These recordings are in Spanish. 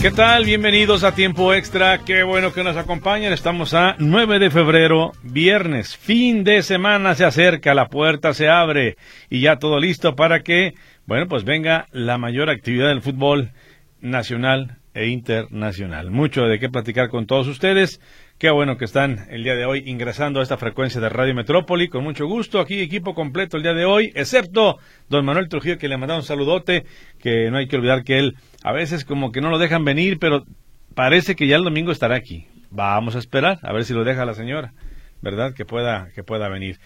¿Qué tal? Bienvenidos a Tiempo Extra. Qué bueno que nos acompañan. Estamos a 9 de febrero, viernes. Fin de semana se acerca, la puerta se abre y ya todo listo para que, bueno, pues venga la mayor actividad del fútbol nacional e internacional. Mucho de qué platicar con todos ustedes. Qué bueno que están el día de hoy ingresando a esta frecuencia de Radio Metrópoli. Con mucho gusto, aquí equipo completo el día de hoy, excepto don Manuel Trujillo, que le ha mandado un saludote, que no hay que olvidar que él a veces como que no lo dejan venir, pero parece que ya el domingo estará aquí. Vamos a esperar, a ver si lo deja la señora, ¿verdad? Que pueda, que pueda venir.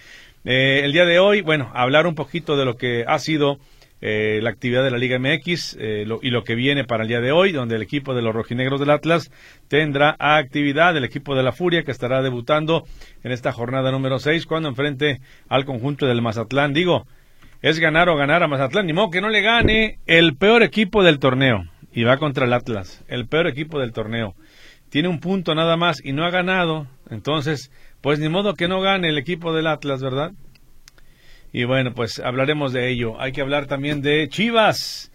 Eh, el día de hoy, bueno, hablar un poquito de lo que ha sido eh, la actividad de la Liga MX eh, y lo que viene para el día de hoy, donde el equipo de los rojinegros del Atlas tendrá actividad, el equipo de la Furia que estará debutando en esta jornada número 6 cuando enfrente al conjunto del Mazatlán. Digo, es ganar o ganar a Mazatlán, ni modo que no le gane el peor equipo del torneo y va contra el Atlas, el peor equipo del torneo. Tiene un punto nada más y no ha ganado, entonces, pues ni modo que no gane el equipo del Atlas, ¿verdad? Y bueno, pues hablaremos de ello. Hay que hablar también de Chivas,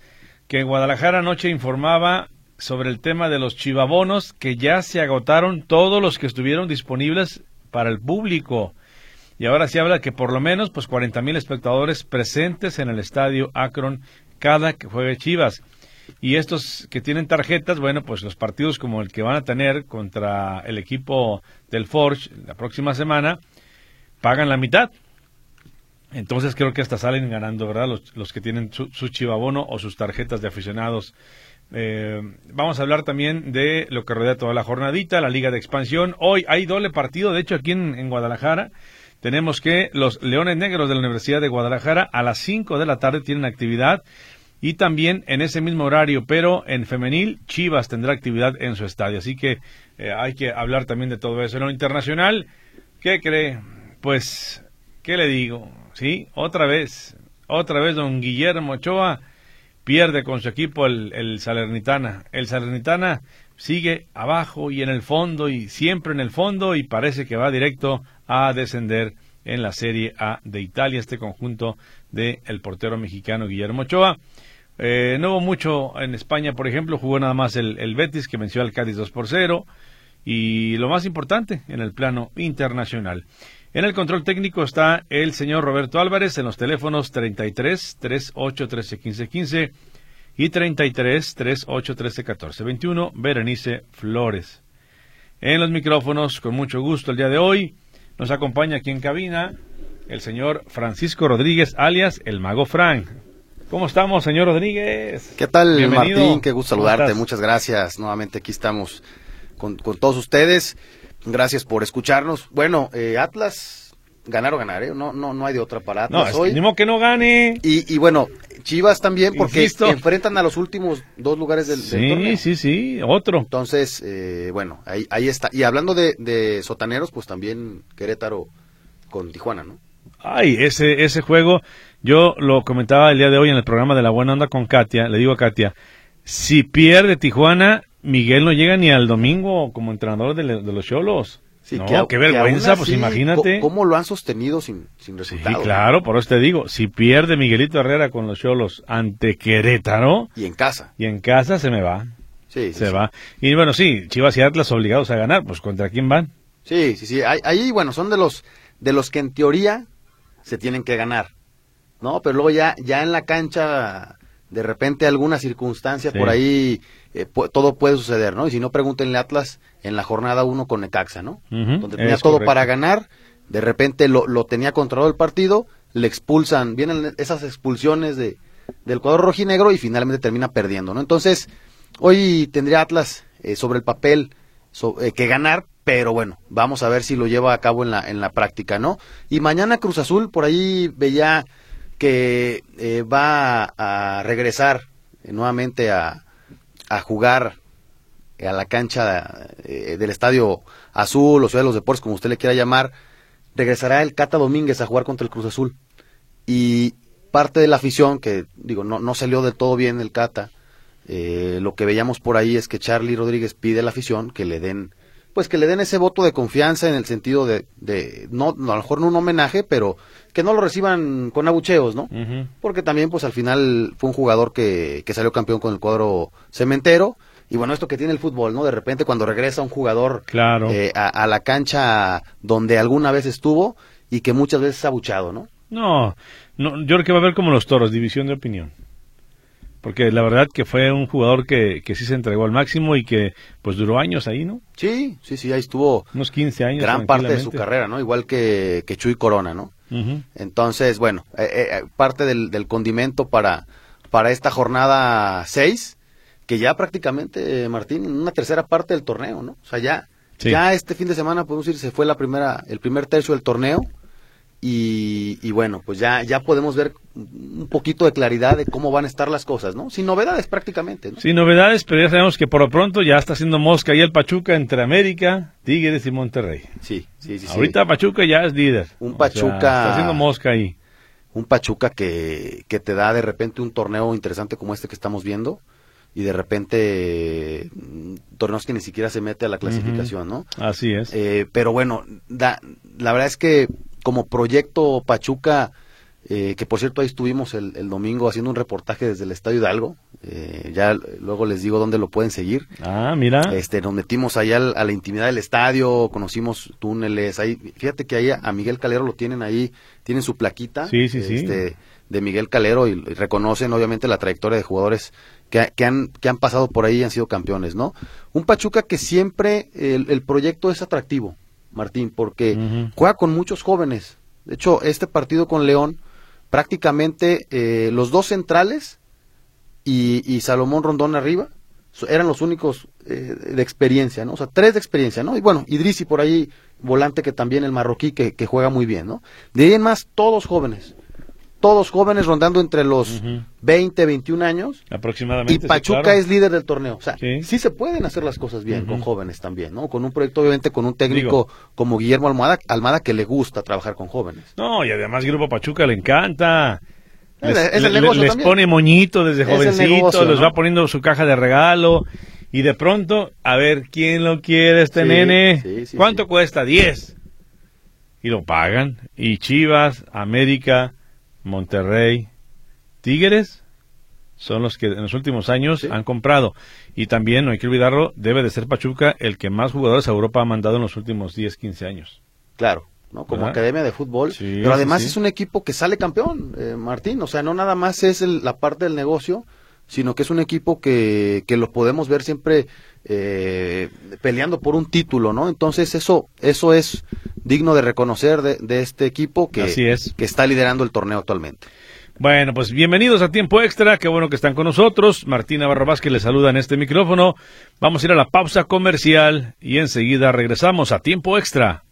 que en Guadalajara anoche informaba sobre el tema de los chivabonos, que ya se agotaron todos los que estuvieron disponibles para el público. Y ahora se habla que por lo menos pues 40 mil espectadores presentes en el estadio Akron cada que juegue Chivas. Y estos que tienen tarjetas, bueno, pues los partidos como el que van a tener contra el equipo del Forge la próxima semana, pagan la mitad. Entonces creo que hasta salen ganando, ¿verdad? Los, los que tienen su, chivabono o sus tarjetas de aficionados. Eh, vamos a hablar también de lo que rodea toda la jornadita, la Liga de Expansión. Hoy hay doble partido, de hecho, aquí en, Guadalajara. Tenemos que los Leones Negros de la Universidad de Guadalajara a las 5 de la tarde tienen actividad y también en ese mismo horario, pero en femenil, Chivas tendrá actividad en su estadio. Así que eh, hay que hablar también de todo eso. En lo internacional, ¿qué cree? Pues, ¿qué le digo? Sí, otra vez, otra vez don Guillermo Ochoa pierde con su equipo el, el Salernitana. El Salernitana sigue abajo y en el fondo y siempre en el fondo y parece que va directo a descender en la Serie A de Italia, este conjunto del el portero mexicano Guillermo Ochoa. Eh, no hubo mucho en España, por ejemplo, jugó nada más el, el Betis que venció al Cádiz 2 por 0 y lo más importante en el plano internacional. En el control técnico está el señor Roberto Álvarez en los teléfonos 33 38 13 15 15 y 33 38 13 14 21 Berenice Flores. En los micrófonos, con mucho gusto el día de hoy, nos acompaña aquí en cabina el señor Francisco Rodríguez, alias el Mago Frank. ¿Cómo estamos, señor Rodríguez? ¿Qué tal, Martín? Qué gusto saludarte. Muchas gracias. Nuevamente aquí estamos con, con todos ustedes. Gracias por escucharnos. Bueno, eh, Atlas, ganar o ganar, ¿eh? No, no, no hay de otra para Atlas no, hoy. Ni que no gane. Y, y bueno, Chivas también, porque enfrentan a los últimos dos lugares del, sí, torneo. Sí, sí, otro. Entonces, eh, bueno, ahí, ahí está. Y hablando de, de sotaneros, pues también Querétaro con Tijuana, ¿no? Ay, ese, ese juego, yo lo comentaba el día de hoy en el programa de La Buena Onda con Katia, le digo a Katia, si pierde Tijuana, Miguel no llega ni al domingo como entrenador de, los Cholos. Sí, qué vergüenza, pues imagínate. ¿Cómo lo han sostenido sin, sin resultados? Sí, claro, por eso te digo, si pierde Miguelito Herrera con los Cholos ante Querétaro. Y en casa. Y en casa se me va. Sí, Se va. Y bueno, sí, Chivas y Atlas obligados a ganar, pues ¿contra quién van? Sí, sí, sí. Ahí, bueno, son de los, de los que en teoría se tienen que ganar. ¿No? Pero luego ya, ya en la cancha, de repente alguna circunstancia por ahí eh, todo puede suceder, ¿no? Y si no, pregúntenle Atlas en la jornada 1 con Necaxa, ¿no? Donde tenía todo para ganar, de repente lo, lo, tenía controlado el partido, le expulsan, vienen esas expulsiones de, del cuadro rojinegro y finalmente termina perdiendo, ¿no? Entonces, hoy tendría Atlas eh, sobre el papel eh, que ganar, pero bueno, vamos a ver si lo lleva a cabo en la, en la práctica, ¿no? Y mañana Cruz Azul, por ahí veía que eh, va a, regresar nuevamente a, a jugar a la cancha del Estadio Azul o Ciudad de los Deportes, como usted le quiera llamar, regresará el Cata Domínguez a jugar contra el Cruz Azul. Y parte de la afición, que digo, no, no salió del todo bien el Cata, eh, lo que veíamos por ahí es que Charlie Rodríguez pide a la afición que le den, pues que le den ese voto de confianza en el sentido de, de no, a lo mejor no un homenaje, pero que no lo reciban con abucheos, ¿no? Porque también, pues al final fue un jugador que, que salió campeón con el cuadro cementero. Y bueno, esto que tiene el fútbol, ¿no? De repente cuando regresa un jugador claro. Eh, a, a, la cancha donde alguna vez estuvo y que muchas veces es abuchado, ¿no? No, no, yo creo que va a haber como los toros, división de opinión porque la verdad que fue un jugador que, que sí se entregó al máximo y que pues duró años ahí, ¿no? Sí, sí, sí, ahí estuvo unos 15 años. Gran parte de su carrera, ¿no? Igual que, que Chuy Corona, ¿no? Entonces, bueno, eh, eh, parte del, del, condimento para, para esta jornada 6, que ya prácticamente, Martín, una tercera parte del torneo, ¿no? O sea, ya, ya este fin de semana, podemos decir, se fue la primera, el primer tercio del torneo y, bueno, pues ya, ya podemos ver un poquito de claridad de cómo van a estar las cosas, ¿no? Sin novedades prácticamente, ¿no? Sin novedades, pero ya sabemos que por lo pronto ya está haciendo mosca ahí el Pachuca entre América, Tigres y Monterrey. Sí, sí, sí. Ahorita Pachuca ya es líder. Un Pachuca... está haciendo mosca ahí. Un Pachuca que, que te da de repente un torneo interesante como este que estamos viendo y de repente mm, torneos que ni siquiera se mete a la clasificación, ¿no? Así es. Eh, pero bueno, da, la verdad es que como proyecto Pachuca, eh, que por cierto ahí estuvimos el, domingo haciendo un reportaje desde el Estadio Hidalgo, eh, ya luego les digo dónde lo pueden seguir. Ah, mira. Este, nos metimos allá a la intimidad del estadio, conocimos túneles, ahí, fíjate que ahí a Miguel Calero lo tienen ahí, tienen su plaquita. Sí, sí, este, De Miguel Calero y, reconocen obviamente la trayectoria de jugadores que, que, han, que han pasado por ahí y han sido campeones, ¿no? Un Pachuca que siempre el proyecto es atractivo Martín, porque juega con muchos jóvenes. De hecho, este partido con León, prácticamente eh, los dos centrales y, Salomón Rondón arriba eran los únicos eh, de experiencia, ¿no? O sea, tres de experiencia, ¿no? Y bueno, Idrisi por ahí, volante que también el marroquí que, que juega muy bien, ¿no? De ahí en más, todos jóvenes todos jóvenes rondando entre los 20, 21 años. Aproximadamente. Y Pachuca es líder del torneo. O sea, sí. se pueden hacer las cosas bien con jóvenes también, ¿no? Con un proyecto, obviamente, con un técnico como Guillermo Almada, Almada que le gusta trabajar con jóvenes. No, y además Grupo Pachuca le encanta. Les, pone moñito desde jovencito, les va poniendo su caja de regalo. Y de pronto, a ver, ¿quién lo quiere este nene? ¿Cuánto cuesta? 10. Y lo pagan. Y Chivas, América, Monterrey, Tigres son los que en los últimos años han comprado. Y también, no hay que olvidarlo, debe de ser Pachuca el que más jugadores a Europa ha mandado en los últimos 10, 15 años. Claro, ¿no? Como academia de fútbol. pero además es un equipo que sale campeón, eh, Martín. O sea, no nada más es la parte del negocio, sino que es un equipo que, que lo podemos ver siempre eh, peleando por un título, ¿no? Entonces eso, eso es digno de reconocer de, este equipo que, que está liderando el torneo actualmente. Bueno, pues bienvenidos a Tiempo Extra, qué bueno que están con nosotros. Martina Barrabás que les saluda en este micrófono. Vamos a ir a la pausa comercial y enseguida regresamos a Tiempo Extra.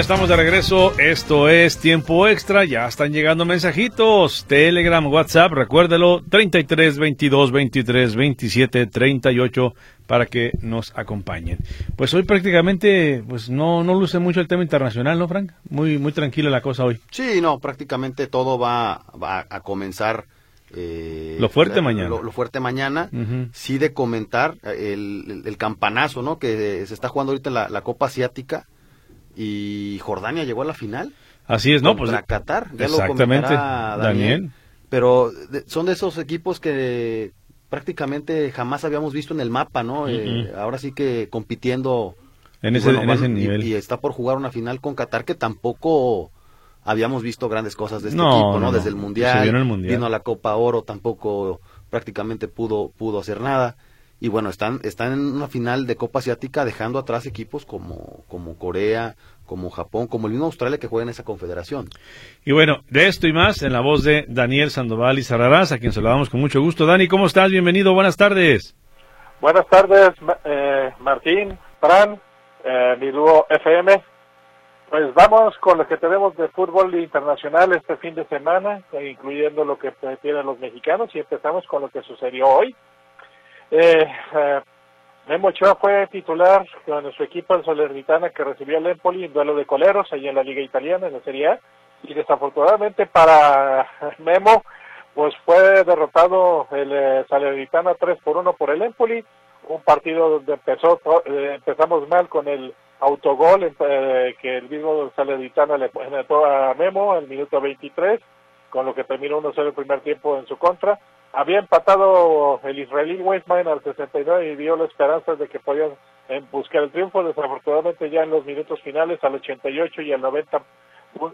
Estamos de regreso. Esto es Tiempo Extra. Ya están llegando mensajitos. Telegram, WhatsApp, recuérdelo. 33 22 23 27 38 para que nos acompañen. Pues hoy prácticamente pues no, no luce mucho el tema internacional, ¿no, Frank? Muy, muy tranquila la cosa hoy. Sí, no, prácticamente todo va, va a comenzar. Eh, lo fuerte mañana. Lo, fuerte mañana. Sí de comentar el, el, campanazo, ¿no? Que se está jugando ahorita la, la Copa Asiática y Jordania llegó a la final. Así es, ¿no? Pues Qatar, exactamente, Daniel. pero son de esos equipos que prácticamente jamás habíamos visto en el mapa, ¿no? Eh, ahora sí que compitiendo en ese, nivel. Y, está por jugar una final con Qatar que tampoco habíamos visto grandes cosas de este equipo, ¿no? Desde el mundial, el mundial, vino a la Copa Oro, tampoco prácticamente pudo pudo hacer nada. Y bueno, están están en una final de Copa Asiática dejando atrás equipos como como Corea, como Japón, como el mismo Australia que juega en esa confederación. Y bueno, de esto y más en la voz de Daniel Sandoval y Sararás, a quien saludamos con mucho gusto. Dani, ¿cómo estás? Bienvenido, buenas tardes. Buenas tardes, eh, Martín, Fran, eh, Milúo FM. Pues vamos con lo que tenemos de fútbol internacional este fin de semana, incluyendo lo que tienen los mexicanos, y empezamos con lo que sucedió hoy. Eh, eh Memo Ochoa fue titular con su equipo en Salernitana que recibió el Empoli en duelo de coleros ahí en la Liga Italiana, en la Serie A. Y desafortunadamente para Memo, pues fue derrotado el eh, Salernitana 3 por 1 por el Empoli. Un partido donde empezó, eh, empezamos mal con el autogol eh, que el mismo Salernitana le metió a Memo al minuto 23, con lo que terminó 1-0 el primer tiempo en su contra había empatado el israelí Weissman al 69 y dio la esperanza de que podían eh, buscar el triunfo. Desafortunadamente ya en los minutos finales, al 88 y al 90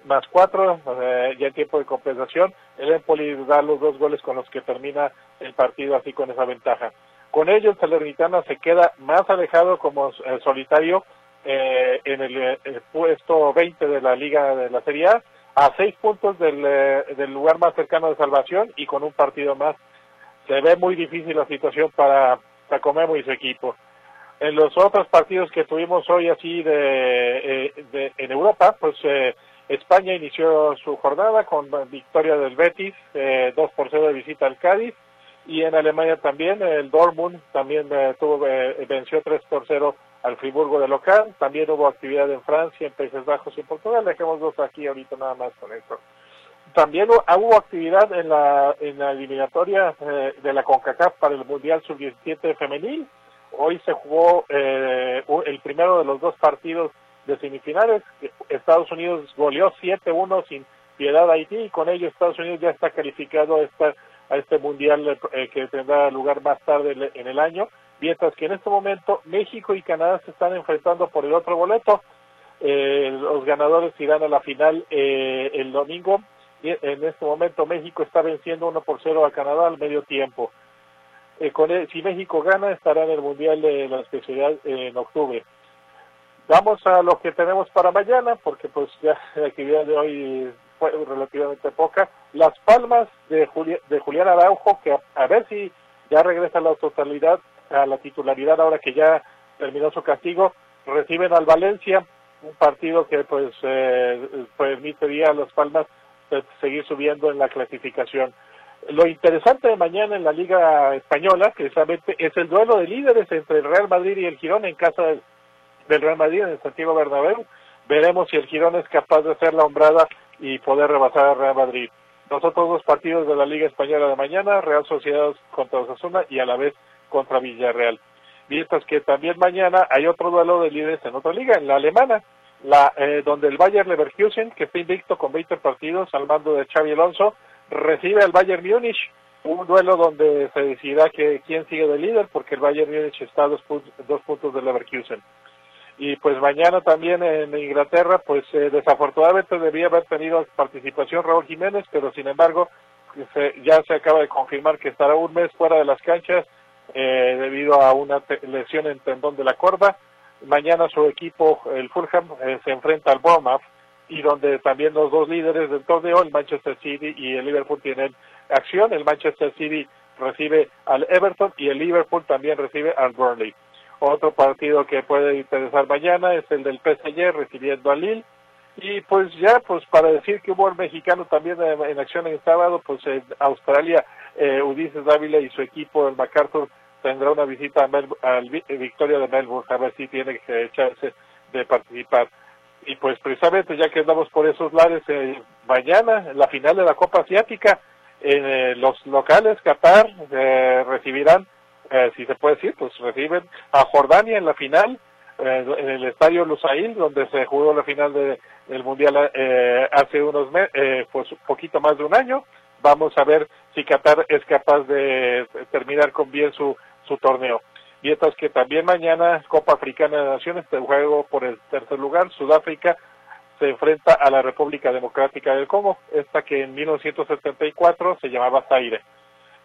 más 4, eh, ya en tiempo de compensación, el Empoli da los dos goles con los que termina el partido así con esa ventaja. Con ello, el Salernitana se queda más alejado como eh, solitario en el, puesto 20 de la Liga de la Serie A a seis puntos eh, del, lugar más cercano de salvación y con un partido más. Se ve muy difícil la situación para Tacomemo y su equipo. En los otros partidos que tuvimos hoy así de, eh, en Europa, pues eh, España inició su jornada con victoria del Betis, eh, 2 por 0 de visita al Cádiz, y en Alemania también el Dortmund también tuvo venció 3 por 0 al Friburgo de local. También hubo actividad en Francia, en Países Bajos y en Portugal. Dejemos dos aquí ahorita nada más con esto. También hubo actividad en la, en la eliminatoria eh, de la CONCACAF para el Mundial Sub-17 femenil. Hoy se jugó eh, el primero de los dos partidos de semifinales. Estados Unidos goleó 7-1 sin piedad a Haití y con ello Estados Unidos ya está calificado a, esta, a este Mundial eh, que tendrá lugar más tarde en el año mientras que en este momento México y Canadá se están enfrentando por el otro boleto. Eh, los ganadores irán a la final eh, el domingo. En este momento México está venciendo 1 por 0 a Canadá al medio tiempo. Eh, con si México gana, estará en el Mundial de la Especialidad en octubre. Vamos a lo que tenemos para mañana, porque pues ya la actividad de hoy fue relativamente poca. Las Palmas de, de Julián Araujo, que a ver si ya regresa a la totalidad a la titularidad ahora que ya terminó su castigo, reciben al Valencia, un partido que pues eh, permitiría a Las Palmas seguir subiendo en la clasificación. Lo interesante de mañana en la Liga Española, precisamente, es el duelo de líderes entre el Real Madrid y el Girón en casa del, Real Madrid en el Santiago Bernabéu. Veremos si el Girón es capaz de hacer la hombrada y poder rebasar al Real Madrid. Los otros dos partidos de la Liga Española de mañana, Real Sociedad contra Osasuna y a la vez contra Villarreal. Mientras que también mañana hay otro duelo de líderes en otra liga, en la alemana, la, eh, donde el Bayern Leverkusen, que está invicto con 20 partidos al mando de Xavi Alonso, recibe al Bayern Múnich, un duelo donde se decidirá que quién sigue de líder, porque el Bayern Múnich está a dos, dos puntos de Leverkusen. Y pues mañana también en Inglaterra, pues eh, desafortunadamente debía haber tenido participación Raúl Jiménez, pero sin embargo ya se acaba de confirmar que estará un mes fuera de las canchas eh, debido a una lesión en tendón de la corda. Mañana su equipo, el Fulham, eh, se enfrenta al Bournemouth y donde también los dos líderes del torneo, el Manchester City y el Liverpool, tienen acción. El Manchester City recibe al Everton y el Liverpool también recibe al Burnley. Otro partido que puede interesar mañana es el del PSG recibiendo al Lille. Y pues ya, pues para decir que hubo el mexicano también en, acción en sábado, pues en Australia, eh, Ulises Dávila y su equipo, el MacArthur, tendrá una visita al Victoria de Melbourne, a ver si tiene que echarse de participar. Y pues precisamente ya que andamos por esos lares, eh, mañana la final de la Copa Asiática, eh, los locales Qatar eh, recibirán, eh, si se puede decir, pues reciben a Jordania en la final, en el estadio Lusail, donde se jugó la final de, del Mundial hace unos meses, pues poquito más de un año, vamos a ver si Qatar es capaz de terminar con bien su, su torneo. Mientras que también mañana Copa Africana de Naciones, el juego por el tercer lugar, Sudáfrica se enfrenta a la República Democrática del Congo, esta que en 1974 se llamaba Zaire.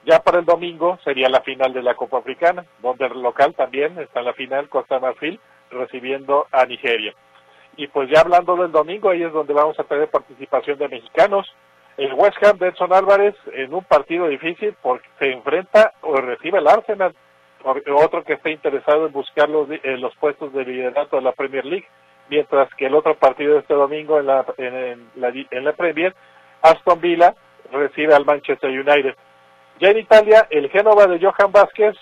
Ya para el domingo sería la final de la Copa Africana, donde el local también está en la final Costa Marfil recibiendo a Nigeria. Y pues ya hablando del domingo, ahí es donde vamos a tener participación de mexicanos. El West Ham de Edson Álvarez en un partido difícil porque se enfrenta o recibe el Arsenal, otro que está interesado en buscar los, los puestos de liderato de la Premier League, mientras que el otro partido de este domingo en la, en, la, en la Premier, Aston Villa recibe al Manchester United. Ya en Italia, el Génova de Johan Vázquez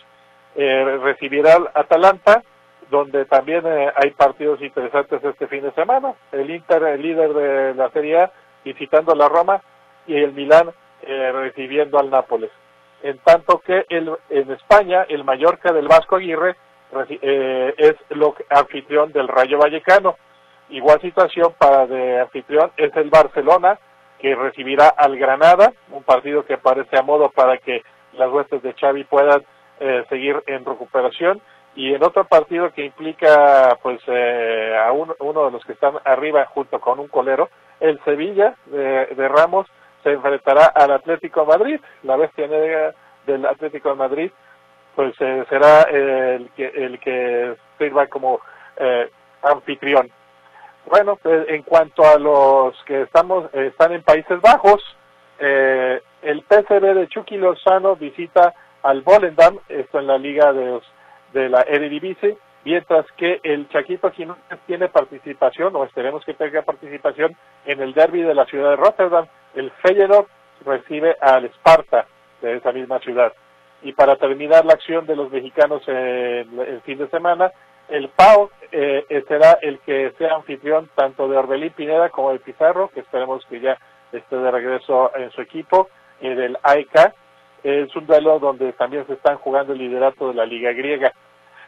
eh, recibirá al Atalanta, donde también eh, hay partidos interesantes este fin de semana. El Inter, el líder de la Serie A, visitando la Roma, y el Milán eh, recibiendo al Nápoles. En tanto que el, en España, el Mallorca del Vasco Aguirre es lo anfitrión del Rayo Vallecano. Igual situación para de anfitrión es el Barcelona, que recibirá al Granada, un partido que parece a modo para que las huestes de Xavi puedan eh, seguir en recuperación y en otro partido que implica pues eh, a uno de los que están arriba junto con un colero, el Sevilla de, Ramos se enfrentará al Atlético de Madrid, la bestia negra del Atlético de Madrid pues eh, será el que el que sirva como anfitrión. Bueno, pues, en cuanto a los que estamos están en Países Bajos, eh, el PSV de Chucky Lozano visita al Volendam, esto en la liga de, de la Eredivisie, mientras que el Chaquito Jiménez tiene participación, o esperemos que tenga participación, en el derby de la ciudad de Rotterdam. El Feyenoord recibe al Sparta de esa misma ciudad. Y para terminar la acción de los mexicanos en el fin de semana, el PAO eh, será el que sea anfitrión tanto de Orbelín Pineda como de Pizarro, que esperemos que ya esté de regreso en su equipo, y del AEK. Es un duelo donde también se están jugando el liderato de la Liga Griega.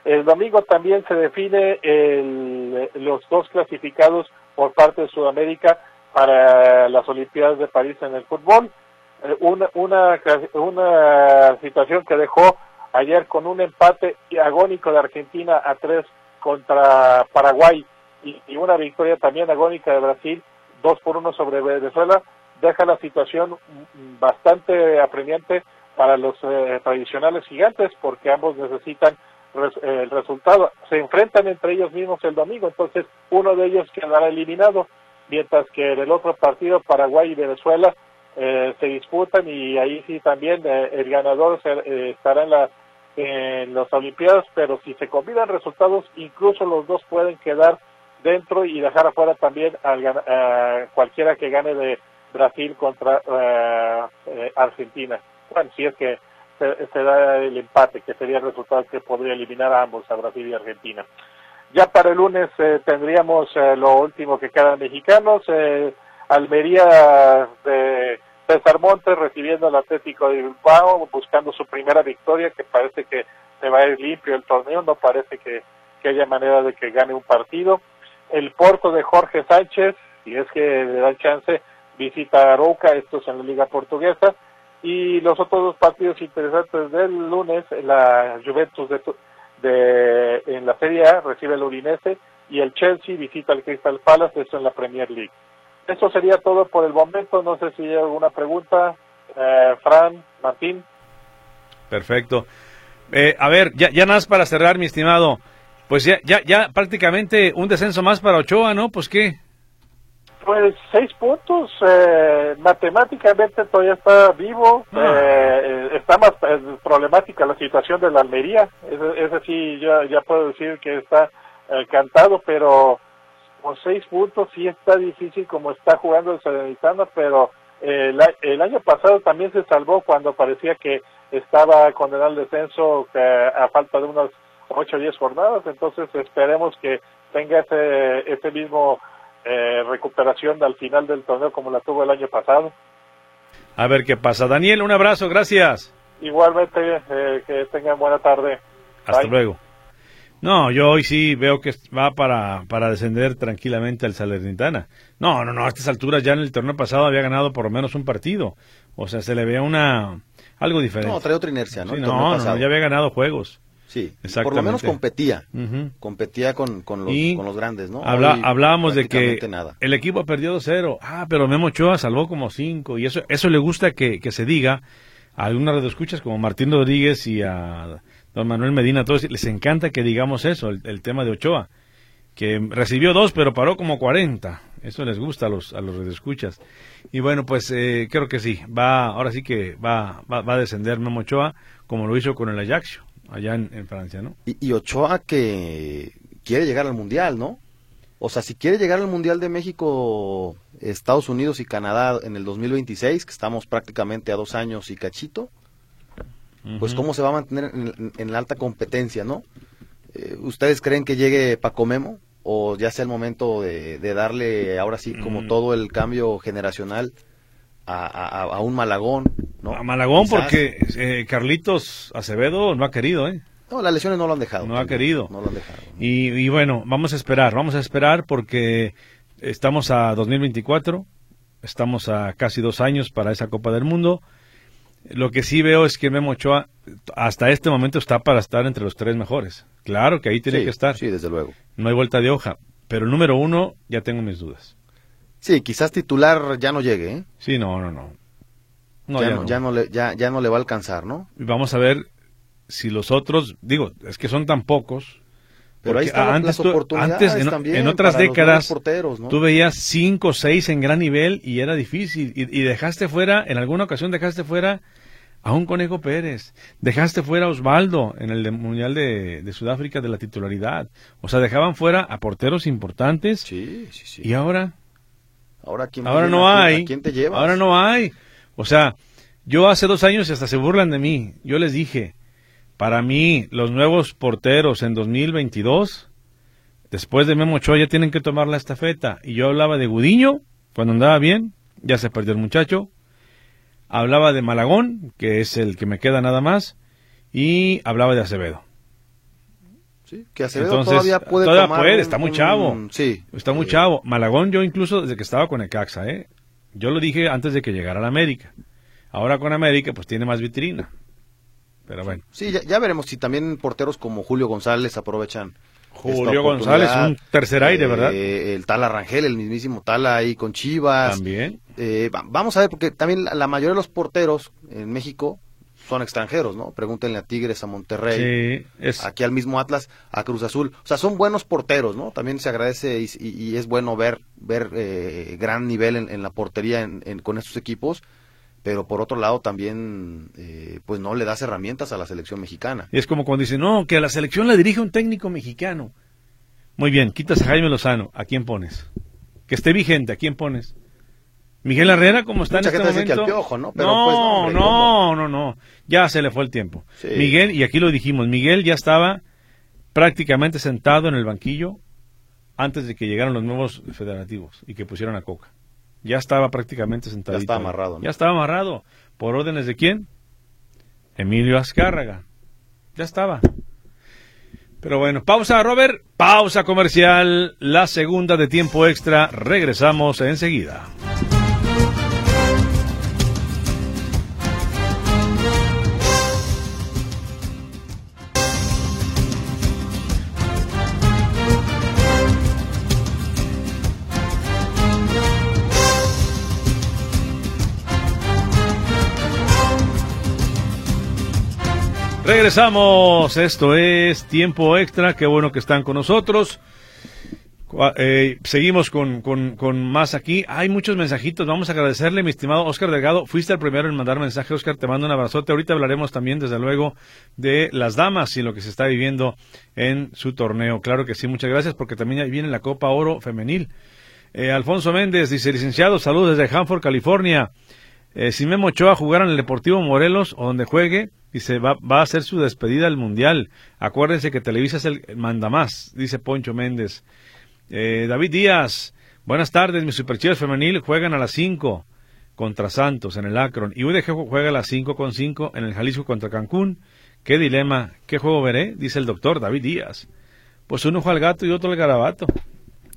El domingo también se define el, los dos clasificados por parte de Sudamérica para las Olimpiadas de París en el fútbol. Eh, una, una, una situación que dejó ayer con un empate agónico de Argentina a tres contra Paraguay y, una victoria también agónica de Brasil, dos por uno sobre Venezuela, deja la situación bastante apremiante para los eh, tradicionales gigantes porque ambos necesitan eh, el resultado. Se enfrentan entre ellos mismos el domingo, entonces uno de ellos quedará eliminado, mientras que en el otro partido Paraguay y Venezuela eh, se disputan y ahí sí también eh, el ganador eh, estará en, la, en las Olimpiadas, pero si se combinan resultados, incluso los dos pueden quedar dentro y dejar afuera también al, a cualquiera que gane de Brasil contra Argentina. Bueno, si es que se, da el empate, que sería el resultado que podría eliminar a ambos, a Brasil y Argentina. Ya para el lunes tendríamos lo último que quedan mexicanos. Almería de César Montes recibiendo al Atlético de Bilbao, buscando su primera victoria, que parece que se va a ir limpio el torneo, no parece que, haya manera de que gane un partido. El Porto de Jorge Sánchez, si es que le dan chance, visita a Arouca, esto es en la Liga Portuguesa. Y los otros dos partidos interesantes del lunes, la Juventus de, de en la Serie A recibe el Udinese y el Chelsea visita al Crystal Palace, esto en la Premier League. Eso sería todo por el momento. No sé si hay alguna pregunta. Eh, Fran, Martín. Perfecto. Eh, a ver, ya, ya nada para cerrar, mi estimado. Pues ya, ya, ya prácticamente un descenso más para Ochoa, ¿no? Pues qué. Pues seis puntos. Eh, matemáticamente todavía está vivo. Ah. está más problemática la situación de la Almería. Es sí, ya, ya puedo decir que está cantado, pero con seis puntos sí está difícil como está jugando el Salernitana, pero eh, el año pasado también se salvó cuando parecía que estaba condenado al descenso a falta de unas ocho o diez jornadas, entonces esperemos que tenga ese, ese mismo eh, recuperación al final del torneo como la tuvo el año pasado. A ver qué pasa. Daniel, un abrazo, gracias. Igualmente, eh, que tengan buena tarde. Hasta luego. No, yo hoy sí veo que va para, para descender tranquilamente al Salernitana. No, no, no, a estas alturas ya en el torneo pasado había ganado por lo menos un partido. O sea, se le ve una algo diferente. No, trae otra inercia, ¿no? Sí, no, ya había ganado juegos. Sí, por lo menos competía. Competía con, con, los, Y con los grandes, ¿no? Habla- Hoy hablábamos de que nada. el equipo perdió 2-0. Ah, pero Memo Ochoa salvó como 5. Y eso, eso le gusta que, que se diga a algunas radioescuchas como Martín Rodríguez y a don Manuel Medina. Todos les encanta que digamos eso, el, el tema de Ochoa. Que recibió dos, pero paró como 40. Eso les gusta a los, a los radioescuchas. Y bueno, pues eh, creo que sí. Va, ahora sí que va, va, va a descender Memo Ochoa como lo hizo con el Ajax allá en, en Francia, ¿no? Y, y Ochoa que quiere llegar al Mundial, ¿no? O sea, si quiere llegar al Mundial de México, Estados Unidos y Canadá en el 2026, que estamos prácticamente a dos años y cachito, pues cómo se va a mantener en, la alta competencia, ¿no? Eh, ¿Ustedes creen que llegue Paco Memo? ¿O ya sea el momento de, de darle ahora sí como Mm. todo el cambio generacional a, a- a un Malagón, ¿no? A Malagón Quizás. porque eh, Carlitos Acevedo no ha querido, ¿eh? No, las lesiones no lo han dejado. No ha querido. No lo han dejado. Y, y bueno, vamos a esperar, vamos a esperar porque estamos a 2024, estamos a casi dos años para esa Copa del Mundo. Lo que sí veo es que Memo Ochoa hasta este momento está para estar entre los tres mejores. Claro que ahí tiene Sí, que estar, Sí, desde luego. no hay vuelta de hoja. Pero el número uno ya tengo mis dudas. Sí, quizás titular ya no llegue, ¿eh? Sí, no, no, no. No, ya, ya no, no. ya no le, ya, ya no le va a alcanzar, ¿no? Y Vamos a ver si los otros, digo, es que son tan pocos. Pero ahí están antes las oportunidades antes, en, también en otras décadas, nuevos porteros, ¿no? tú veías cinco o seis en gran nivel y era difícil. Y, y dejaste fuera, en alguna ocasión dejaste fuera a un Conejo Pérez. Dejaste fuera a Osvaldo en el Mundial de, de Sudáfrica de la titularidad. O sea, dejaban fuera a porteros importantes. Sí, sí, sí. Y ahora, ahora, ¿quién ahora no ¿A quién- hay. ¿A quién te llevas? Ahora no hay. O sea, yo hace dos años y hasta se burlan de mí. Yo les dije, para mí, los nuevos porteros en 2022, después de Memo Ochoa, ya tienen que tomar la estafeta. Y yo hablaba de Gudiño, cuando andaba bien, ya se perdió el muchacho. Hablaba de Malagón, que es el que me queda nada más. Y hablaba de Acevedo. Sí, que Acevedo Entonces, todavía puede todavía tomar puede, un- está muy un- chavo. Sí. Está muy Eh, chavo. Malagón yo incluso desde que estaba con Ecaxa, ¿eh? Yo lo dije antes de que llegara a la América. Ahora con América pues tiene más vitrina. Pero bueno. Sí, ya, ya veremos si también porteros como Julio González aprovechan. Julio González, un tercer aire, Eh, ¿verdad? El Tala Rangel, el mismísimo Tala ahí con Chivas. También. Eh, va- vamos a ver, porque también la, la mayoría de los porteros en México son extranjeros, ¿no? Pregúntenle a Tigres, a Monterrey, Sí, es, aquí al mismo Atlas, a Cruz Azul. O sea, son buenos porteros, ¿no? También se agradece y, y- y es bueno ver ver eh, gran nivel en, en la portería en- en- con estos equipos, pero por otro lado también, eh, pues no le das herramientas a la selección mexicana. es como cuando dicen, no, que a la selección la dirige un técnico mexicano. Muy bien, quitas a Jaime Lozano, ¿a quién pones? Que esté vigente, ¿a quién pones? Miguel Herrera, como está Mucha en este que momento. al Piojo, ¿no? Pero, no, pues, no, hombre, no, no, no. Ya se le fue el tiempo. Sí. Miguel, y aquí lo dijimos, Miguel ya estaba prácticamente sentado en el banquillo antes de que llegaran los nuevos federativos y que pusieran a Coca. Ya estaba prácticamente sentado. Ya estaba amarrado, ¿no? Ya estaba amarrado. ¿Por órdenes de quién? Emilio Azcárraga. Ya estaba. Pero bueno, pausa, Robert. Pausa comercial. La segunda de tiempo extra. Regresamos enseguida. Regresamos, esto es tiempo extra, qué bueno que están con nosotros. Eh, seguimos con más aquí. Hay muchos mensajitos, vamos a agradecerle, mi estimado Oscar Delgado. Fuiste el primero en mandar mensaje, Oscar, te mando un abrazote. Ahorita hablaremos también, desde luego, de las damas y lo que se está viviendo en su torneo. Claro que sí, muchas gracias, porque también ahí viene la Copa Oro Femenil. Eh, Alfonso Méndez dice, licenciado, saludos desde Hanford, California. Eh, si Memo Ochoa jugara en el Deportivo Morelos o donde juegue, dice, va, va a hacer su despedida al Mundial. Acuérdense que Televisa es el mandamás, dice Poncho Méndez. Eh, David Díaz, buenas tardes, mis superchivas femenil juegan a las 5 contra Santos en el Akron y UDG juega a las 5 con 5 en el Jalisco contra Cancún. ¿Qué dilema? ¿Qué juego veré? Dice el doctor David Díaz. pues uno juega al gato y otro al garabato.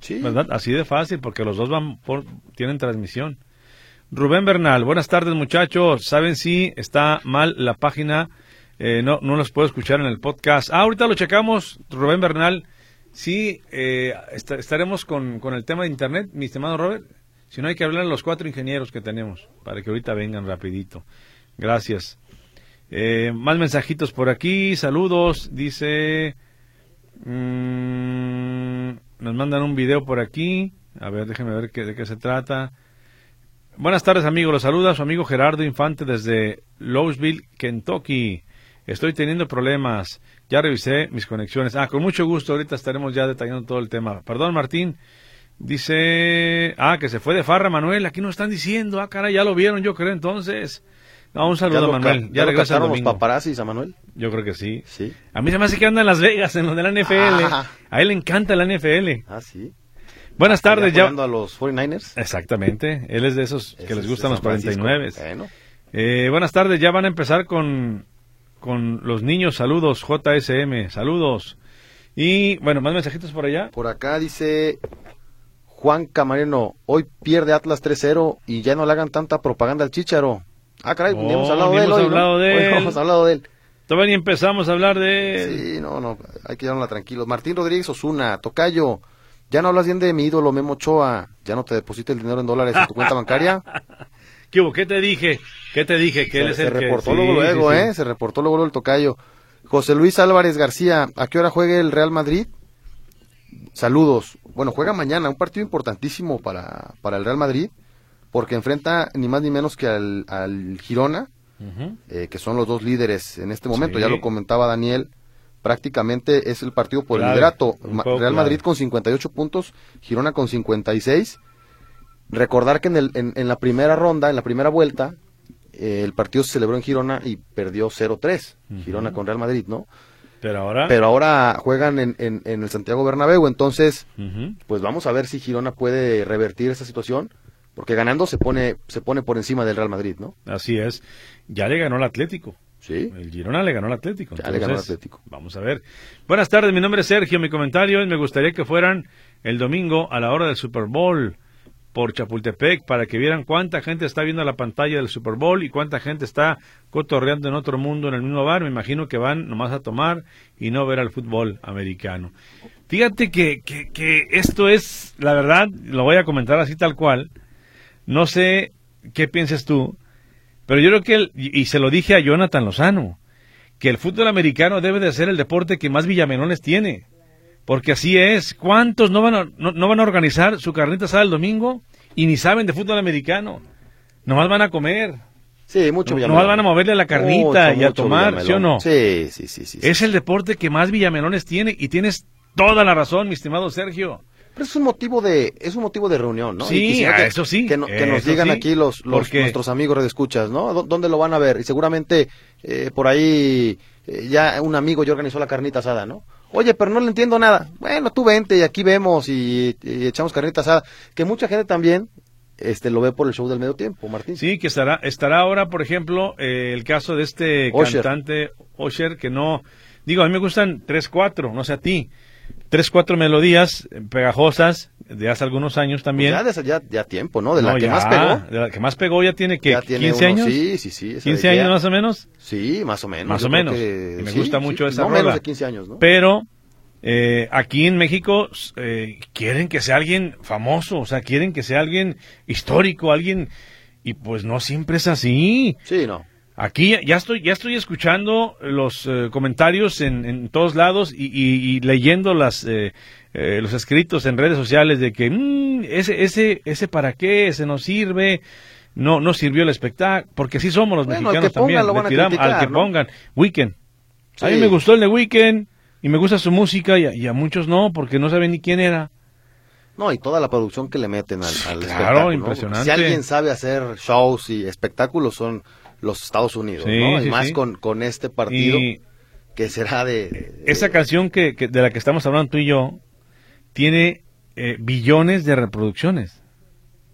Sí. ¿Verdad? Así de fácil, porque los dos van por, tienen transmisión. Rubén Bernal, buenas tardes muchachos. ¿Saben si está mal la página? Eh, no, no los puedo escuchar en el podcast. Ah, ahorita lo checamos, Rubén Bernal. Sí, eh, esta- estaremos con, con el tema de Internet, mi estimado Robert. Si no, hay que hablar a los cuatro ingenieros que tenemos, para que ahorita vengan rapidito. Gracias. Eh, más mensajitos por aquí, saludos, dice... mm, nos mandan un video por aquí. A ver, déjenme ver qué, de qué se trata. Buenas tardes, amigos. Los saluda su amigo Gerardo Infante desde Louisville, Kentucky. Estoy teniendo problemas. Ya revisé mis conexiones. Ah, con mucho gusto. Ahorita estaremos ya detallando todo el tema. Perdón, Martín. Dice. Ah, que se fue de farra, Manuel. Aquí nos están diciendo. Ah, caray, ya lo vieron, yo creo entonces. No, un ¿Ya saludo, lo, Manuel. Ya, ya los paparazzis a Manuel? Yo creo que sí. Sí. A mí se me hace que anda en Las Vegas, en lo de la NFL. Ah. A él le encanta la NFL. Ah, sí. Buenas tardes, ya. a los 49ers. Exactamente. Él es de esos que les es gustan los San Francisco. 49. Bueno. Eh, buenas tardes, ya van a empezar con, con los niños. Saludos, JSM, saludos. Y bueno, más mensajitos por allá. Por acá dice Juan Camareno, hoy pierde Atlas 3-0 y ya no le hagan tanta propaganda al Chicharo. Ah, caray, ni Oh, hemos hablado ni de él hemos hoy, ¿no? hablado de Hoy él. no hemos hablado de él. Todavía ni empezamos a hablar de él. Sí, no, no, hay que llevarla tranquilos. Martín Rodríguez Osuna, Tocayo, ya no hablas bien de mi ídolo Memo Ochoa, ya no te deposita el dinero en dólares en tu cuenta bancaria. ¿Qué, hubo? ¿Qué te dije? ¿Qué te dije? Que él se, es se el que- reportó sí, luego, luego, sí, sí. ¿eh? Se reportó luego, el Tocayo. José Luis Álvarez García, ¿a qué hora juega el Real Madrid? Saludos. Bueno, juega mañana, un partido importantísimo para, para el Real Madrid, porque enfrenta ni más ni menos que al, al Girona, eh, que son los dos líderes en este momento, ya lo comentaba Daniel, prácticamente es el partido por Clave, el liderato. Real clave. Madrid con 58 puntos, Girona con 56. Recordar que en, el, en, en la primera ronda, en la primera vuelta, eh, el partido se celebró en Girona y perdió 0-3, Ujú. Girona con Real Madrid, ¿no? Pero ahora... Pero ahora juegan en, en, en el Santiago Bernabéu, entonces, pues vamos a ver si Girona puede revertir esa situación, porque ganando se pone, se pone por encima del Real Madrid, ¿no? Así es. Ya le ganó el Atlético. Sí. El Girona le ganó al Atlético. Ya le ganó al entonces, Atlético. Vamos a ver. Buenas tardes, mi nombre es Sergio. Mi comentario es, me gustaría que fueran el domingo a la hora del Super Bowl por Chapultepec para que vieran cuánta gente está viendo la pantalla del Super Bowl y cuánta gente está cotorreando en otro mundo en el mismo bar. Me imagino que van nomás a tomar y no ver al fútbol americano. Fíjate que, que, que esto es, la verdad, lo voy a comentar así tal cual. No sé qué piensas tú, pero yo creo que, el- y, se lo dije a Jonathan Lozano, que el fútbol americano debe de ser el deporte que más villamenones tiene. Porque así es. ¿Cuántos no van a, no, no van a organizar su carnita asada el domingo y ni saben de fútbol americano? Nomás van a comer. Sí, mucho No- nomás van a moverle la carnita Mucho, y a tomar, Villamelón. ¿sí o no? Sí, sí, sí, sí. sí. Es el deporte que más villamelones tiene y tienes toda la razón, mi estimado Sergio. Pero es un motivo de, es un motivo de reunión, ¿no? Sí, ah, eso sí, Que, no- que nos digan sí, aquí los, los porque- nuestros amigos escuchas, ¿no? ¿Dó- ¿Dónde lo van a ver? Y seguramente eh, por ahí eh, ya un amigo ya organizó la carnita asada, ¿no? Oye, pero no le entiendo nada. Bueno, tú vente y aquí vemos y, y echamos carnita asada. Que mucha gente también este lo ve por el show del medio tiempo, Martín. Sí, que estará, estará ahora, por ejemplo, eh, el caso de este cantante Osher, que no, digo, a mí me gustan tres, cuatro, no sé a ti, tres, cuatro melodías eh, pegajosas de hace algunos años Pues también. ya, de- ya, ya tiempo, ¿no? De la No, que ya, más pegó. De la que más pegó ya tiene que ya tiene 15 unos- años. Sí, sí, sí. esa 15 de años ya- más o menos. Sí, más o menos. Más yo o menos. que Y me sí, gusta sí, mucho esa No rola. menos de 15 años, ¿no? Pero eh, aquí en México eh, quieren que sea alguien famoso, o sea, quieren que sea alguien histórico, alguien y pues no siempre es así. Sí, no. Aquí ya- estoy ya estoy escuchando los eh, comentarios en, en todos lados y, y- y leyendo las eh, eh, los escritos en redes sociales de que mm, ese ese ese para qué ese no sirve no no sirvió el espectáculo porque así somos los Bueno, mexicanos pongan también al que ¿no? pongan Weekend a mí me gustó el de Weekend y me gusta su música y a, y a muchos no porque no saben ni quién era No, y toda la producción que le meten al, al Claro, espectáculo. ¿no? impresionante. Si alguien sabe hacer shows y espectáculos son los Estados Unidos, Sí, ¿no? sí, y más sí. con, con este partido y que será de... de- esa canción que, que- de la que estamos hablando tú y yo tiene eh, billones de reproducciones.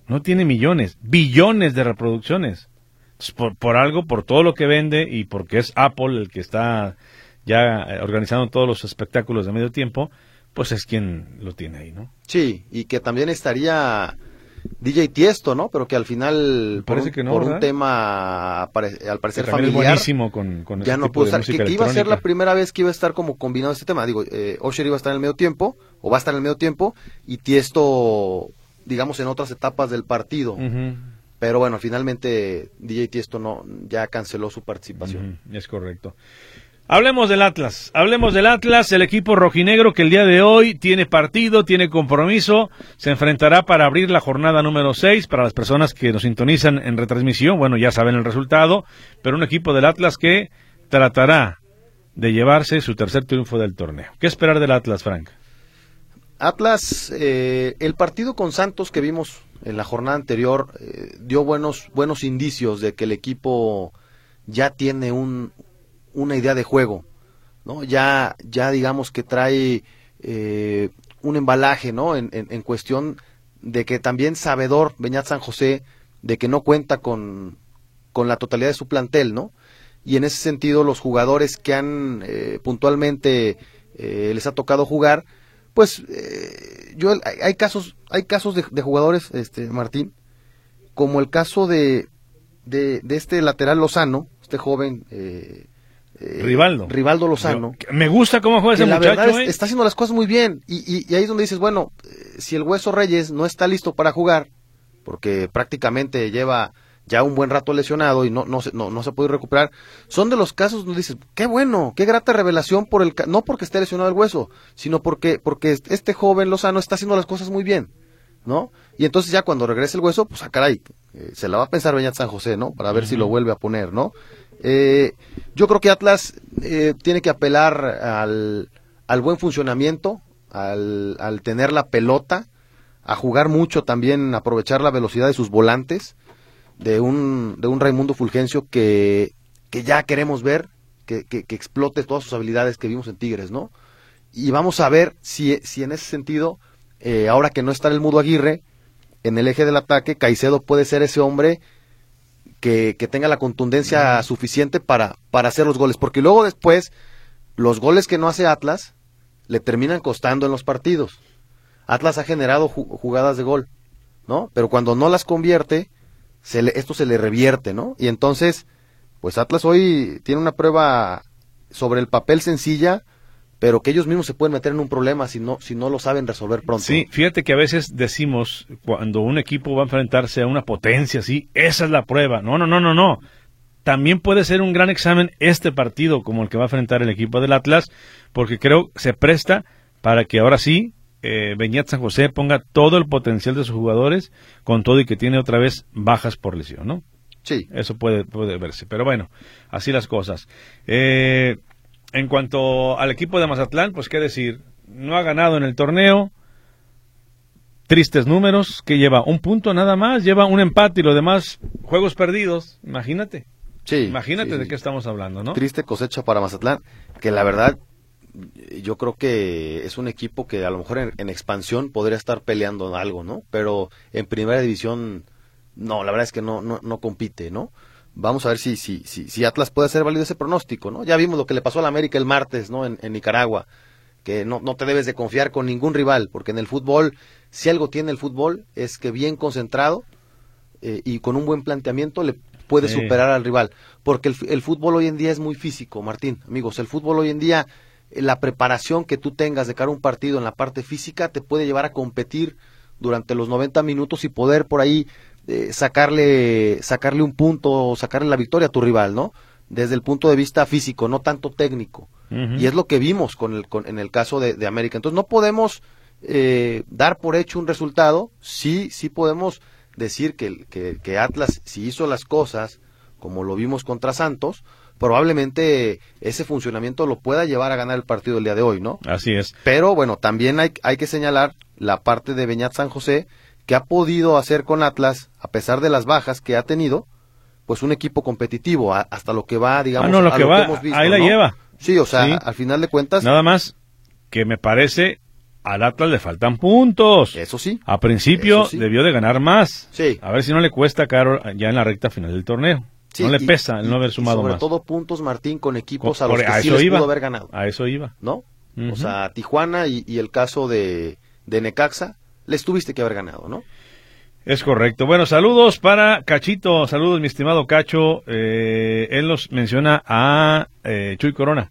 No tiene millones, billones de reproducciones. Por, por algo, por todo lo que vende y porque es Apple el que está ya eh, organizando todos los espectáculos de medio tiempo, pues es quien lo tiene ahí, ¿no? Sí, y que también estaría DJ Tiesto, ¿no? Pero que al final, por, un, que no, por un ¿verdad? tema al Que parecer es familiar, buenísimo con, con ya no pudo estar. Que, que iba a ser la primera vez que iba a estar como combinado este tema. Digo, eh, Osher iba a estar en el medio tiempo, o va a estar en el medio tiempo, y Tiesto, digamos, en otras etapas del partido. Pero bueno, finalmente DJ Tiesto no, ya canceló su participación. es correcto. Hablemos del Atlas, hablemos del Atlas, el equipo rojinegro que el día de hoy tiene partido, tiene compromiso, se enfrentará para abrir la jornada número 6 para las personas que nos sintonizan en retransmisión, bueno, ya saben el resultado, pero un equipo del Atlas que tratará de llevarse su tercer triunfo del torneo. ¿Qué esperar del Atlas, Frank? Atlas, eh, el partido con Santos que vimos en la jornada anterior eh, dio buenos, buenos indicios de que el equipo ya tiene un, una idea de juego, ¿no? Ya, ya digamos que trae eh, un embalaje, ¿no? En, en- cuestión de que también sabedor Beñat San José de que no cuenta con, con la totalidad de su plantel, ¿no? Y en ese sentido los jugadores que han eh, puntualmente eh, les ha tocado jugar, pues eh, yo hay, hay casos hay casos de, de jugadores este Martín como el caso de, de de este lateral Lozano este joven eh, eh, Rivaldo. Rivaldo Lozano Yo- me gusta cómo juega ese la muchacho, verdad es- ¿eh? está haciendo las cosas muy bien y, y- y ahí es donde dices bueno eh, si el hueso Reyes no está listo para jugar porque prácticamente lleva ya un buen rato lesionado y no, no, se, no, no se puede recuperar, son de los casos donde dices, qué bueno, qué grata revelación por el, no porque esté lesionado el hueso, sino porque, porque este joven Lozano está haciendo las cosas muy bien, ¿no? Y entonces ya cuando regrese el hueso, pues a caray, eh, se la va a pensar Beñat San José, ¿no? Para ver si lo vuelve a poner, ¿no? Eh, yo creo que Atlas eh, tiene que apelar al, al buen funcionamiento, al, al tener la pelota, a jugar mucho también, aprovechar la velocidad de sus volantes, de un, de un Raimundo Fulgencio que, que ya queremos ver, que, que, explote todas sus habilidades que vimos en Tigres, ¿no? Y vamos a ver si, si en ese sentido, eh, ahora que no está el Mudo Aguirre, en el eje del ataque, Caicedo puede ser ese hombre que, que tenga la contundencia suficiente para, para hacer los goles, porque luego después, los goles que no hace Atlas le terminan costando en los partidos. Atlas ha generado ju- jugadas de gol, ¿no? Pero cuando no las convierte, se le- esto se le revierte, ¿no? Y entonces, pues Atlas hoy tiene una prueba sobre el papel sencilla, pero que ellos mismos se pueden meter en un problema si no, si no lo saben resolver pronto. Sí, fíjate que a veces decimos, cuando un equipo va a enfrentarse a una potencia así, esa es la prueba. No, no, no, no, no. También puede ser un gran examen este partido como el que va a enfrentar el equipo del Atlas, porque creo se presta para que ahora sí eh, Beñat San José ponga todo el potencial de sus jugadores, con todo y que tiene otra vez bajas por lesión, ¿no? Sí. Eso puede, puede verse. Pero bueno, así las cosas. Eh, en cuanto al equipo de Mazatlán, pues qué decir, no ha ganado en el torneo. Tristes números, que lleva un punto nada más, lleva un empate y los demás juegos perdidos. Imagínate, Sí. imagínate sí, de qué estamos hablando, ¿no? Triste cosecha para Mazatlán, que la verdad yo creo que es un equipo que a lo mejor en, en expansión podría estar peleando algo, ¿no? Pero en primera división, no, la verdad es que no, no, no compite, ¿no? Vamos a ver si, si, si, si Atlas puede hacer válido ese pronóstico, ¿no? Ya vimos lo que le pasó al América el martes, ¿no? En, en Nicaragua, que no, no te debes de confiar con ningún rival, porque en el fútbol, si algo tiene el fútbol, es que bien concentrado eh, y con un buen planteamiento le puede Sí. superar al rival. Porque el, el fútbol hoy en día es muy físico, Martín, amigos. El fútbol hoy en día, eh, la preparación que tú tengas de cara a un partido en la parte física te puede llevar a competir durante los 90 minutos y poder por ahí eh, sacarle, sacarle un punto sacarle la victoria a tu rival, ¿no? Desde el punto de vista físico, no tanto técnico. Y es lo que vimos con el, con- en el caso de, de América. Entonces no podemos eh, dar por hecho un resultado, sí, sí podemos decir que, que Atlas, si hizo las cosas como lo vimos contra Santos, probablemente ese funcionamiento lo pueda llevar a ganar el partido el día de hoy, ¿no? Así es. Pero bueno, también hay, hay que señalar la parte de Beñat San José, que ha podido hacer con Atlas, a pesar de las bajas que ha tenido, pues un equipo competitivo, a- hasta lo que va, digamos, Ah, no, lo a que va, hemos visto, ahí la ¿no? lleva. Sí, o sea, Sí. al final de cuentas, Nada más que me parece al Atlas le faltan puntos. eso sí, A principio sí. debió de ganar más. Sí. A ver si no le cuesta caro ya en la recta final del torneo. Sí, no le y- pesa el no haber y sumado sobre más. todo puntos, Martín, con equipos a los que sí les iba. pudo haber ganado, A eso iba. ¿no? O sea, Tijuana y, el caso de, de Necaxa, les tuviste que haber ganado, ¿no? Es correcto. Bueno, saludos para Cachito, saludos mi estimado Cacho. Eh, él nos menciona a eh, Chuy Corona.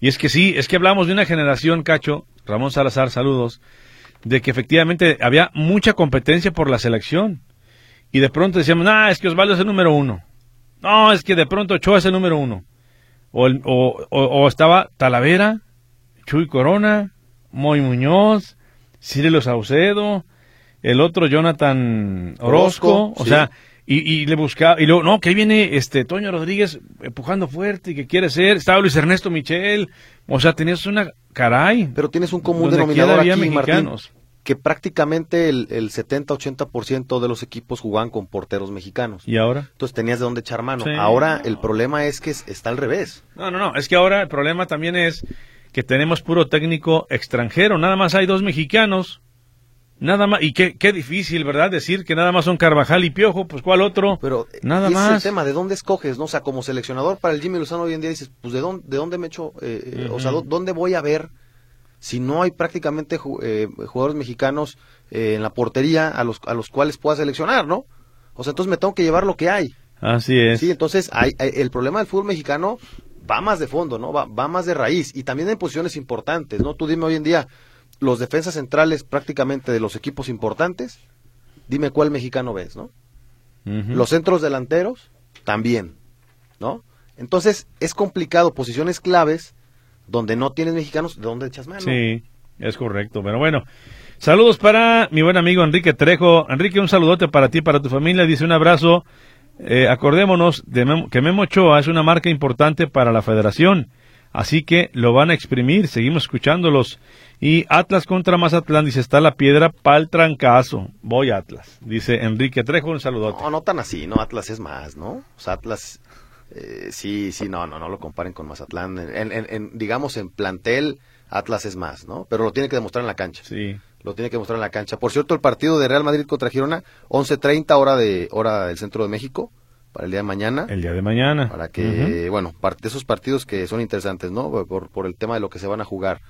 Y es que sí, es que hablamos de una generación, Cacho, Ramón Salazar, saludos, de que efectivamente había mucha competencia por la selección. Y de pronto decíamos, no, es que Osvaldo es el número uno. No, es que de pronto Ochoa es el número uno. O, o, estaba Talavera, Chuy Corona, Moy Muñoz, Cirilo Saucedo, el otro Jonathan Orozco, o sea, y, le buscaba, y luego, no, que ahí viene este Toño Rodríguez empujando fuerte y que quiere ser, estaba Luis Ernesto Michel, o sea, tenías una, caray. Pero tienes un común denominador aquí, Martín, que prácticamente el, el 70-80% de los equipos jugaban con porteros mexicanos. ¿Y ahora? Entonces tenías de dónde echar mano. Ahora el problema es que está al revés. No, no, no, es que ahora el problema también es que tenemos puro técnico extranjero, nada más hay dos mexicanos. Nada más, y qué, qué difícil, ¿verdad? Decir que nada más son Carvajal y Piojo, pues ¿cuál otro? Pero nada más. Es el tema, ¿de dónde escoges? ¿no? O sea, como seleccionador para el Jimmy Lozano hoy en día dices, pues ¿de dónde, de dónde me echo? Eh, eh, o sea, ¿dónde voy a ver si no hay prácticamente eh, jugadores mexicanos en la portería a los, a los cuales pueda seleccionar, ¿no? O sea, entonces me tengo que llevar lo que hay. Así es. Sí, entonces hay, el problema del fútbol mexicano va más de fondo, ¿no? Va, va más de raíz y también en posiciones importantes, ¿no? Tú dime hoy en día, los defensas centrales prácticamente de los equipos importantes, dime cuál mexicano ves, ¿no? Los centros delanteros, también, ¿no? Entonces es complicado, posiciones claves, donde no tienes mexicanos, ¿de dónde echas mano? Sí, es correcto, pero bueno. Saludos para mi buen amigo Enrique Trejo. Enrique, un saludote para ti, para tu familia. Dice un abrazo. Eh, acordémonos de que Memo Ochoa es una marca importante para la federación. Así que lo van a exprimir. Seguimos escuchándolos. Y Atlas contra Mazatlán, dice, está la piedra pa'l trancazo. Voy Atlas. Dice Enrique Trejo, un saludote. No, no tan así, no, Atlas es más, ¿no? O sea, Atlas, eh, sí, sí, no, no, no lo comparen con Mazatlán. En, en, digamos, en plantel, Atlas es más, ¿no? Pero lo tiene que demostrar en la cancha. Sí. Lo tiene que demostrar en la cancha. Por cierto, el partido de Real Madrid contra Girona, 11.30 hora, de, hora del centro de México para el día de mañana. El día de mañana. Para que, bueno, parte de esos partidos que son interesantes, ¿no? Por, por el tema de lo que se van a jugar.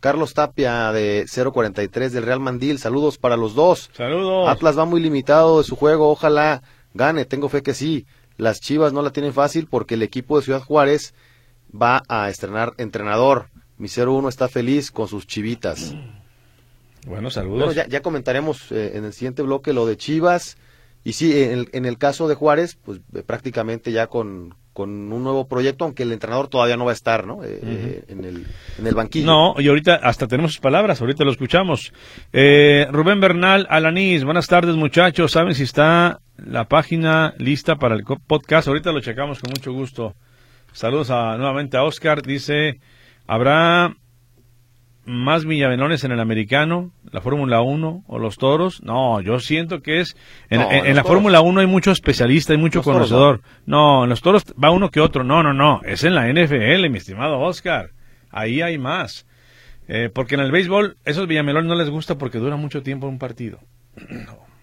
Carlos Tapia de 043 del Real Mandil, saludos para los dos. Saludos. Atlas va muy limitado de su juego, ojalá gane, tengo fe que sí. Las Chivas no la tienen fácil porque el equipo de Ciudad Juárez va a estrenar entrenador. Mi 0-1 está feliz con sus chivitas. Bueno, saludos. ya, ya, comentaremos eh, en el siguiente bloque lo de Chivas. Y sí, en el, en el caso de Juárez, pues eh, prácticamente ya con, con un nuevo proyecto, aunque el entrenador todavía no va a estar, ¿no? Eh, eh, en, el, en el banquillo. No, y ahorita hasta tenemos sus palabras, ahorita lo escuchamos. Eh, Rubén Bernal, Alanis, buenas tardes muchachos, ¿saben si está la página lista para el podcast? Ahorita lo checamos con mucho gusto. Saludos a, nuevamente a Oscar, dice, ¿habrá más Villavenones en el americano, la Fórmula 1 o los toros. No, yo siento que es. En, la Fórmula 1 hay mucho especialista, hay mucho conocedor. no. en los toros va uno que otro. No, no, no. Es en la NFL, mi estimado Oscar. Ahí hay más. Eh, porque en el béisbol, esos Villamelones no les gusta porque dura mucho tiempo un partido.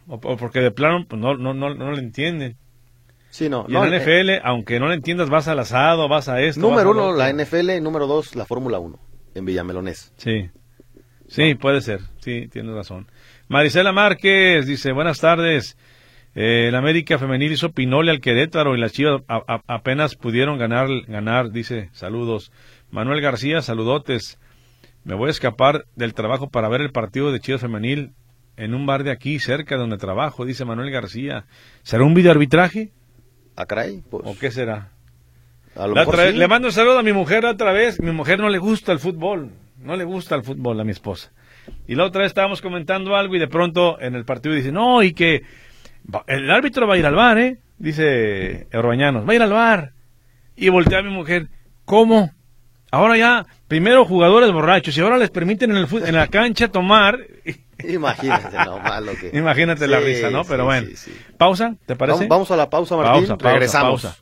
o, porque de plano pues, no, no, no, no le entienden. Sí, no. Y en la NFL, aunque no le entiendas, vas al asado, vas a esto. Número uno, la NFL, número dos, la Fórmula 1 en Villamelones. Sí. Sí, puede ser. Sí, tienes razón. Marisela Márquez dice, buenas tardes. Eh, el América Femenil hizo Pinole al Querétaro y las Chivas apenas pudieron ganar, ganar, dice, saludos. Manuel García, saludotes. Me voy a escapar del trabajo para ver el partido de Chivas Femenil en un bar de aquí, cerca de donde trabajo, dice Manuel García. ¿Será un videoarbitraje? ¿A ah, caray? Pues... ¿O qué será? Le mando un saludo a mi mujer otra vez. Mi mujer no le gusta el fútbol. No le gusta el fútbol a mi esposa. Y la otra vez estábamos comentando algo y de pronto en el partido dice, no, y que el árbitro va a ir al bar, ¿eh? Dice Orbañanos, va a ir al bar. Y voltea a mi mujer, ¿cómo? Ahora ya, primero jugadores borrachos y ahora les permiten en, el en la cancha tomar. Imagínate lo malo que. Imagínate la risa, ¿no? Pero bueno. ¿Pausa? ¿Te parece? Vamos, a la pausa, Martín. Pausa, Regresamos.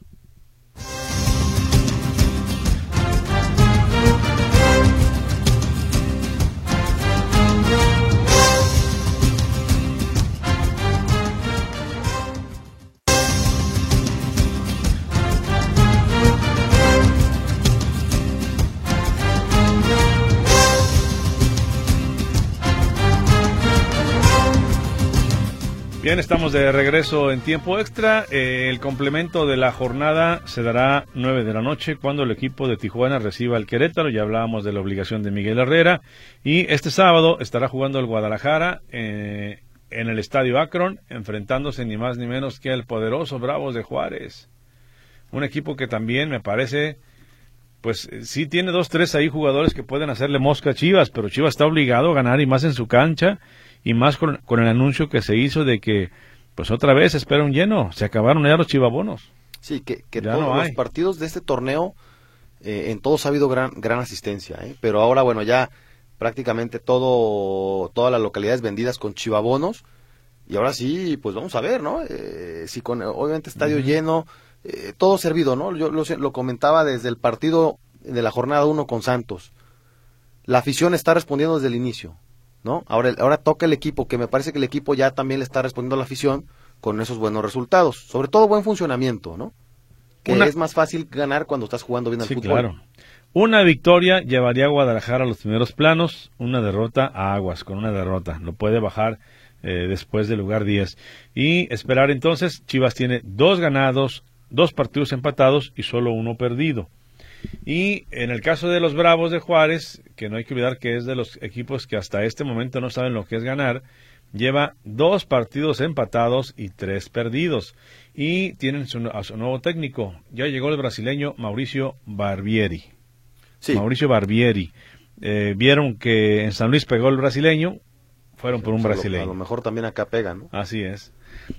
Bien, estamos de regreso en tiempo extra. Eh, el complemento de la jornada se dará 9 de la noche cuando el equipo de Tijuana reciba el Querétaro. Ya hablábamos de la obligación de Miguel Herrera. Y este sábado estará jugando el Guadalajara eh, en el Estadio Akron, enfrentándose ni más ni menos que al poderoso Bravos de Juárez. Un equipo que también me parece, pues sí tiene dos, tres ahí jugadores que pueden hacerle mosca a Chivas, pero Chivas está obligado a ganar y más en su cancha y más con, el anuncio que se hizo de que pues otra vez espera un lleno, se acabaron ya los chivabonos. Sí, que, que todos los partidos de este torneo, eh, en todos ha habido gran, gran asistencia, ¿eh? pero ahora bueno, ya prácticamente todo, todas las localidades vendidas con chivabonos, y ahora sí, pues vamos a ver, ¿no? Eh, si con, obviamente, estadio lleno, eh, todo servido, ¿no? Yo lo, lo, comentaba desde el partido de la jornada 1 con Santos. La afición está respondiendo desde el inicio. ¿No? Ahora, ahora toca el equipo, que me parece que el equipo ya también le está respondiendo a la afición con esos buenos resultados. Sobre todo buen funcionamiento, ¿no? Que es más fácil ganar cuando estás jugando bien al fútbol. claro. Una victoria llevaría a Guadalajara a los primeros planos, una derrota a Aguas, con una derrota. No puede bajar eh, después del lugar 10. Y esperar entonces, Chivas tiene dos ganados, dos partidos empatados y solo uno perdido. Y en el caso de los Bravos de Juárez, que no hay que olvidar que es de los equipos que hasta este momento no saben lo que es ganar, lleva dos partidos empatados y tres perdidos. Y tienen a su nuevo técnico. Ya llegó el brasileño Mauricio Barbieri. Mauricio Barbieri. Eh, vieron que en San Luis pegó el brasileño, fueron por un brasileño. A lo mejor también acá pegan, Así es.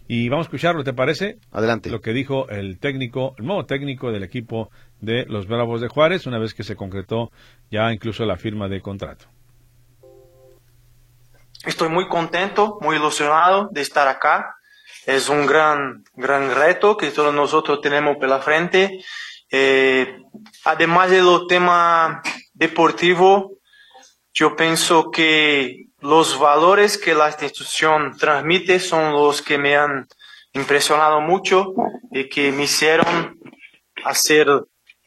Y vamos a escucharlo, ¿te parece? Adelante. Lo que dijo el técnico, el nuevo técnico del equipo de los Bravos de Juárez, una vez que se concretó ya incluso la firma de contrato. Estoy muy contento, muy ilusionado de estar acá. Es un gran, gran reto que todos nosotros tenemos por la frente. Eh, además de lo tema deportivo, yo pienso que los valores que la institución transmite son los que me han impresionado mucho y que me hicieron hacer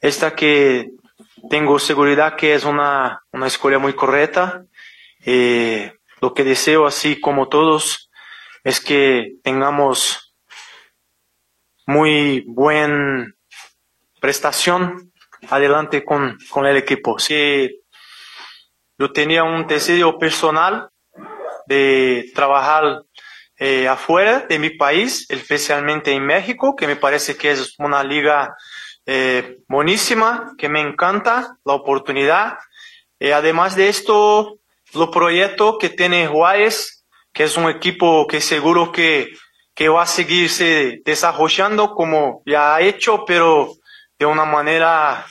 esta que tengo seguridad que es una, una escuela muy correcta. Eh, lo que deseo, así como todos, es que tengamos muy buena prestación adelante con, con el equipo. Si yo tenía un deseo personal de trabajar eh, afuera de mi país, especialmente en México, que me parece que es una liga eh, buenísima, que me encanta la oportunidad. Eh, además de esto, los proyectos que tiene Juárez, que es un equipo que seguro que, que va a seguirse desarrollando como ya ha hecho, pero de una manera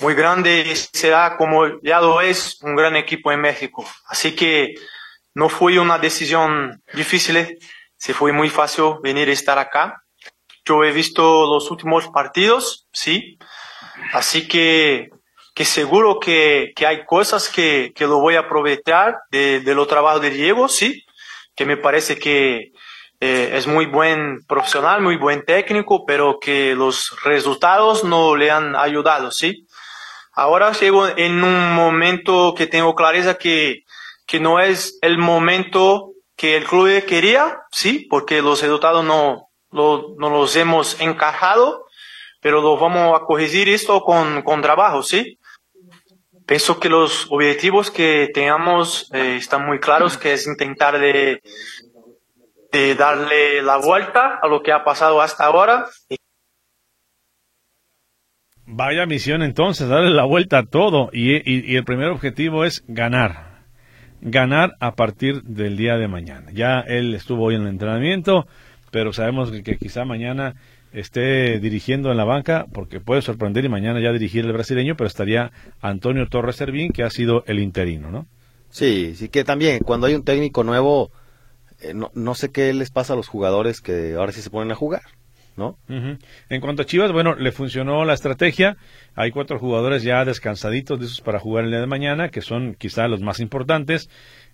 muy grande será como ya lo es un gran equipo en México. Así que no fue una decisión difícil, se fue muy fácil venir a estar acá. Yo he visto los últimos partidos, sí. Así que, que seguro que, que hay cosas que, que, lo voy a aprovechar de, de lo trabajo de Diego, sí. Que me parece que eh, es muy buen profesional, muy buen técnico, pero que los resultados no le han ayudado, sí. Ahora llego en un momento que tengo clareza que, que no es el momento que el club quería, sí, porque los resultados no, no los hemos encajado, pero lo vamos a corregir esto con, con trabajo, ¿sí? Pienso que los objetivos que tengamos eh, están muy claros, que es intentar de, de darle la vuelta a lo que ha pasado hasta ahora. Vaya misión entonces, darle la vuelta a todo. Y, y, el primer objetivo es ganar. Ganar a partir del día de mañana. Ya él estuvo hoy en el entrenamiento pero sabemos que, quizá mañana esté dirigiendo en la banca, porque puede sorprender y mañana ya dirigir el brasileño, pero estaría Antonio Torres Servín, que ha sido el interino, ¿no? Sí, sí que también cuando hay un técnico nuevo, eh, no, no sé qué les pasa a los jugadores que ahora sí se ponen a jugar. ¿No? En cuanto a Chivas, bueno, le funcionó la estrategia. Hay cuatro jugadores ya descansaditos de esos para jugar el día de mañana, que son quizá los más importantes.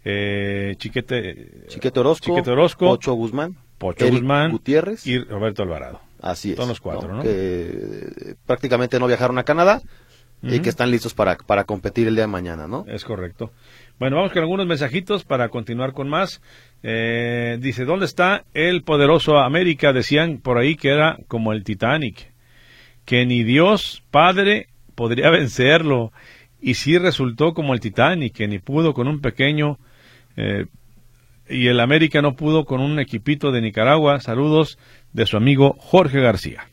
Eh, Chiquete, Chiquete Orozco, Chiquete Orozco, Ocho Guzmán, Pocho Guzmán Gutiérrez y Roberto Alvarado. Así es. Son los cuatro, ¿no? Que prácticamente no viajaron a Canadá, y que están listos para, para competir el día de mañana, ¿no? Es correcto. Bueno, vamos con algunos mensajitos para continuar con más. Eh, dice, ¿dónde está el poderoso América? Decían por ahí que era como el Titanic, que ni Dios Padre podría vencerlo. Y sí resultó como el Titanic, que ni pudo con un pequeño... Eh, y el América no pudo con un equipito de Nicaragua. Saludos de su amigo Jorge García.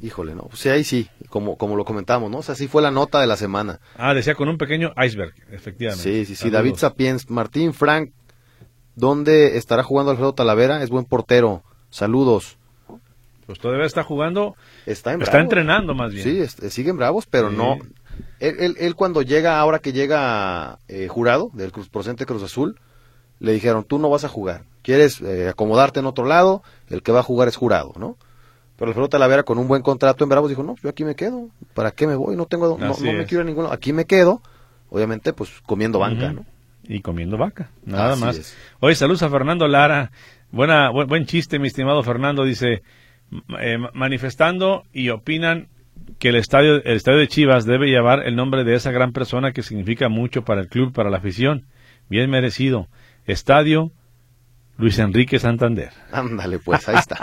Híjole, no. Sí, ahí sí, como, como lo comentamos, ¿no? O sea, sí fue la nota de la semana. Ah, decía con un pequeño iceberg, efectivamente. Sí, sí, sí. David Sapiens, Martín Frank, ¿dónde estará jugando Alfredo Talavera? Es buen portero. Saludos. Pues todavía está jugando. Está, en está entrenando más bien. Sí, es, siguen bravos, pero no. Él, él, cuando llega, ahora que llega eh, jurado del Cruz Procente Cruz Azul, le dijeron, tú no vas a jugar. Quieres eh, acomodarte en otro lado, el que va a jugar es jurado, ¿no? Pero Alfredo Talavera con un buen contrato en Bravos dijo, no, yo aquí me quedo, ¿para qué me voy? No tengo, no, me quiero a ninguno, aquí me quedo, obviamente pues comiendo banca, ¿no? Y comiendo vaca, nada más. Oye, saludos a Fernando Lara, buena, buen, chiste mi estimado Fernando, dice, eh, manifestando y opinan que el estadio, el estadio de Chivas debe llevar el nombre de esa gran persona que significa mucho para el club, para la afición, bien merecido, Estadio Luis Enrique Santander. Ándale, pues ahí está.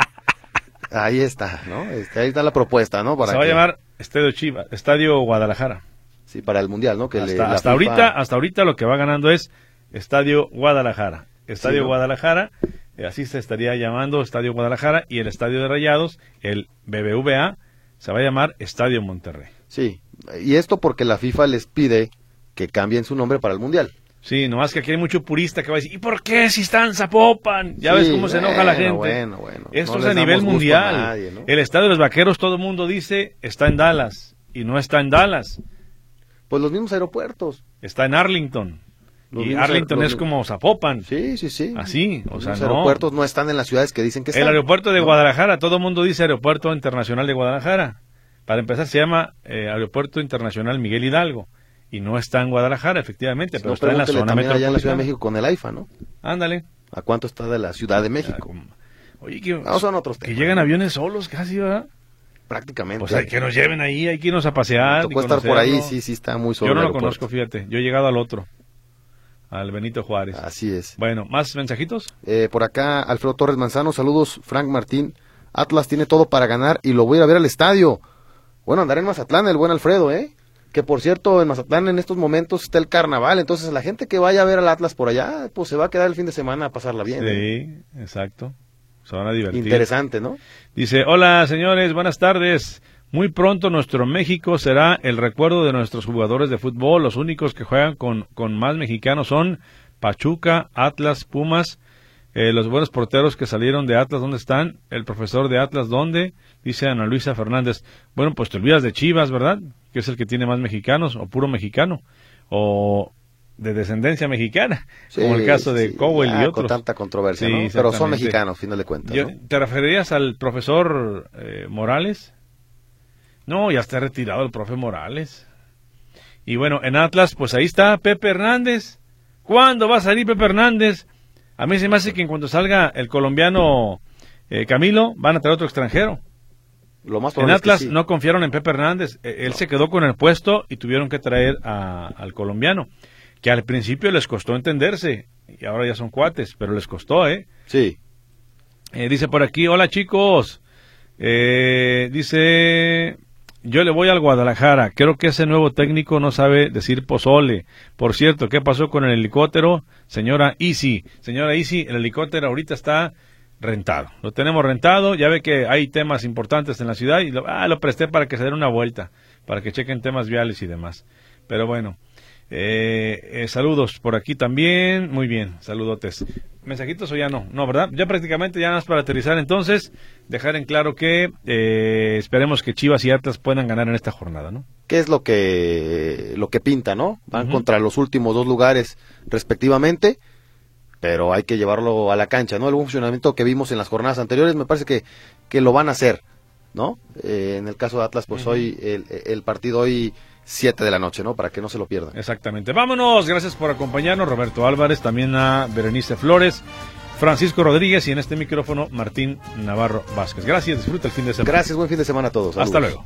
Ahí está, ¿no? Este, ahí está la propuesta, ¿no? Para Se va a llamar Estadio Chivas, Estadio Guadalajara. Sí, para el Mundial, ¿no? Que hasta, ahorita, hasta ahorita lo que va ganando es Estadio Guadalajara. Estadio Guadalajara, eh, así se estaría llamando Estadio Guadalajara y el Estadio de Rayados, el BBVA, se va a llamar Estadio Monterrey. Sí, y esto porque la FIFA les pide que cambien su nombre para el Mundial. Sí, nomás que aquí hay mucho purista que va a decir, ¿y por qué si están Zapopan? Ya ves cómo se enoja la gente. Bueno, bueno. Esto es a nivel mundial. El estadio de los vaqueros, todo el mundo dice, está en Dallas. Y no está en Dallas. Pues los mismos aeropuertos. Está en Arlington. y Arlington es como Zapopan. Sí, sí, sí. Así, o sea, los aeropuertos no están en las ciudades que dicen que están. El aeropuerto de Guadalajara, todo el mundo dice Aeropuerto Internacional de Guadalajara. Para empezar, se llama eh, Aeropuerto Internacional Miguel Hidalgo y no está en Guadalajara, efectivamente, pero está en la zona también allá en la Ciudad de México con el AIFA, ¿no? Ándale. ¿A cuánto está de la Ciudad de México? oye, que, son otros que llegan aviones solos casi, ¿verdad? Prácticamente. O sea, que nos lleven ahí, hay que irnos a pasear. Estar por ahí, sí, sí, está muy solo. Yo no lo conozco, fíjate. Yo he llegado al otro, al Benito Juárez. Así es. Bueno, ¿más mensajitos? Eh, por acá, Alfredo Torres Manzano, saludos, Frank Martín. Atlas tiene todo para ganar y lo voy a ir a ver al estadio. Bueno, andaré en Mazatlán, el buen Alfredo, ¿eh? Que por cierto en Mazatlán en estos momentos está el carnaval, entonces la gente que vaya a ver al Atlas por allá, pues se va a quedar el fin de semana a pasarla bien. Sí, ¿eh? exacto. Se van a divertir. Interesante, ¿no? Dice, hola señores, buenas tardes. Muy pronto nuestro México será el recuerdo de nuestros jugadores de fútbol. Los únicos que juegan con, con más mexicanos son Pachuca, Atlas, Pumas. Eh, los buenos porteros que salieron de Atlas, ¿dónde están? El profesor de Atlas, ¿dónde? Dice Ana Luisa Fernández. Bueno, pues te olvidas de Chivas, ¿verdad? que es el que tiene más mexicanos, o puro mexicano, o de descendencia mexicana, como el caso de Cowell y otros. Con tanta controversia, ¿no? Pero son mexicanos, fin de cuentas. ¿Te referirías al profesor eh, Morales? No, ya está retirado el profe Morales. Y bueno, en Atlas, pues ahí está Pepe Hernández. ¿Cuándo va a salir Pepe Hernández? A mí se me hace que en cuanto salga el colombiano eh, Camilo, van a traer otro extranjero en Atlas no confiaron en Pepe Hernández. E, él se quedó con el puesto y tuvieron que traer al colombiano, que al principio les costó entenderse y ahora ya son cuates, pero les costó, ¿eh? Sí. Eh, dice por aquí, hola chicos. Eh, dice, yo le voy al Guadalajara. Creo que ese nuevo técnico no sabe decir pozole. Por cierto, ¿qué pasó con el helicóptero? Señora Easy. Señora Easy, el helicóptero ahorita está rentado. Lo tenemos rentado, ya ve que hay temas importantes en la ciudad y lo, ah, lo presté para que se den una vuelta, para que chequen temas viales y demás. Pero bueno, eh, eh, saludos por aquí también, muy bien, saludotes. ¿Mensajitos o ya no? No, ¿verdad? Ya prácticamente ya más para aterrizar entonces, dejar en claro que eh, esperemos que Chivas y Atlas puedan ganar en esta jornada, ¿no? ¿Qué es lo que, lo que pinta, no? Van contra los últimos dos lugares respectivamente pero hay que llevarlo a la cancha, ¿no? El funcionamiento que vimos en las jornadas anteriores me parece que, que lo van a hacer, ¿no? Eh, en el caso de Atlas, pues hoy, el, partido hoy 7 de la noche, ¿no? Para que no se lo pierdan. Exactamente. Vámonos, gracias por acompañarnos, Roberto Álvarez, también a Berenice Flores. Francisco Rodríguez y en este micrófono Martín Navarro Vázquez. Gracias, disfruta el fin de semana. Gracias, buen fin de semana a todos. Hasta luego.